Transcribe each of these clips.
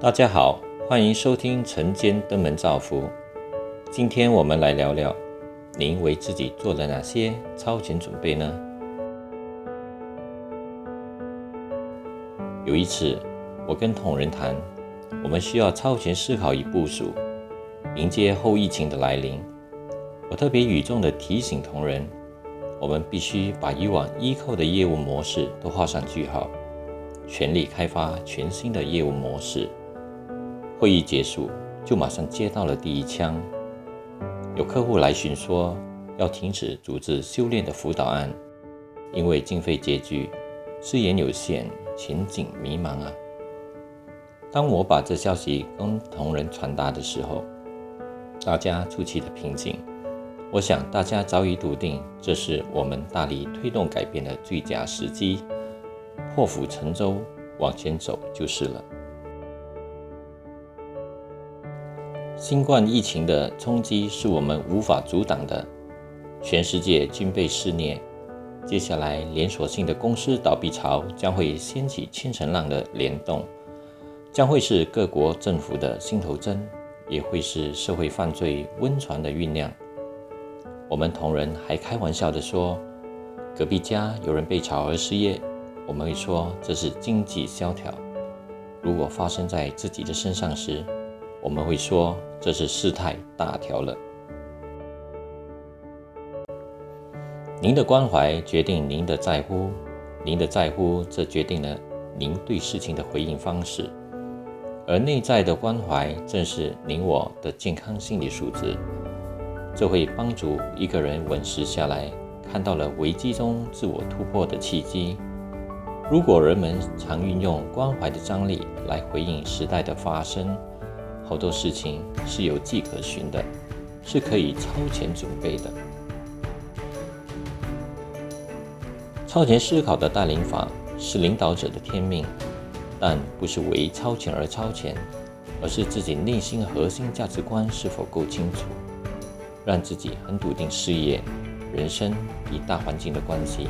大家好，欢迎收听晨间登门造福。今天我们来聊聊，您为自己做了哪些超前准备呢？有一次，我跟同仁谈，我们需要超前思考与部署，迎接后疫情的来临。我特别语重的提醒同仁，我们必须把以往依靠的业务模式都画上句号，全力开发全新的业务模式。会议结束，就马上接到了第一枪。有客户来询说要停止组织修炼的辅导案，因为经费拮据，资源有限，前景迷茫啊。当我把这消息跟同仁传达的时候，大家出奇的平静。我想大家早已笃定，这是我们大力推动改变的最佳时机，破釜沉舟往前走就是了。新冠疫情的冲击是我们无法阻挡的，全世界均被肆虐。接下来，连锁性的公司倒闭潮将会掀起千层浪的联动，将会是各国政府的心头针，也会是社会犯罪温床的酝酿。我们同仁还开玩笑地说，隔壁家有人被炒而失业，我们会说这是经济萧条；如果发生在自己的身上时，我们会说，这是事态大条了。您的关怀决定您的在乎，您的在乎则决定了您对事情的回应方式。而内在的关怀正是您我的健康心理素质，这会帮助一个人稳实下来，看到了危机中自我突破的契机。如果人们常运用关怀的张力来回应时代的发生，好多事情是有迹可循的，是可以超前准备的。超前思考的带领法是领导者的天命，但不是为超前而超前，而是自己内心核心价值观是否够清楚，让自己很笃定事业、人生与大环境的关系，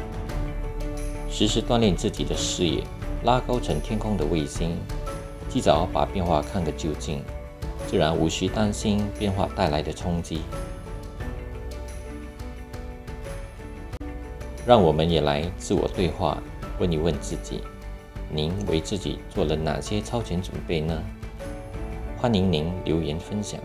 时时锻炼自己的视野，拉高成天空的卫星，及早把变化看个究竟。自然无需担心变化带来的冲击。让我们也来自我对话，问一问自己：您为自己做了哪些超前准备呢？欢迎您留言分享。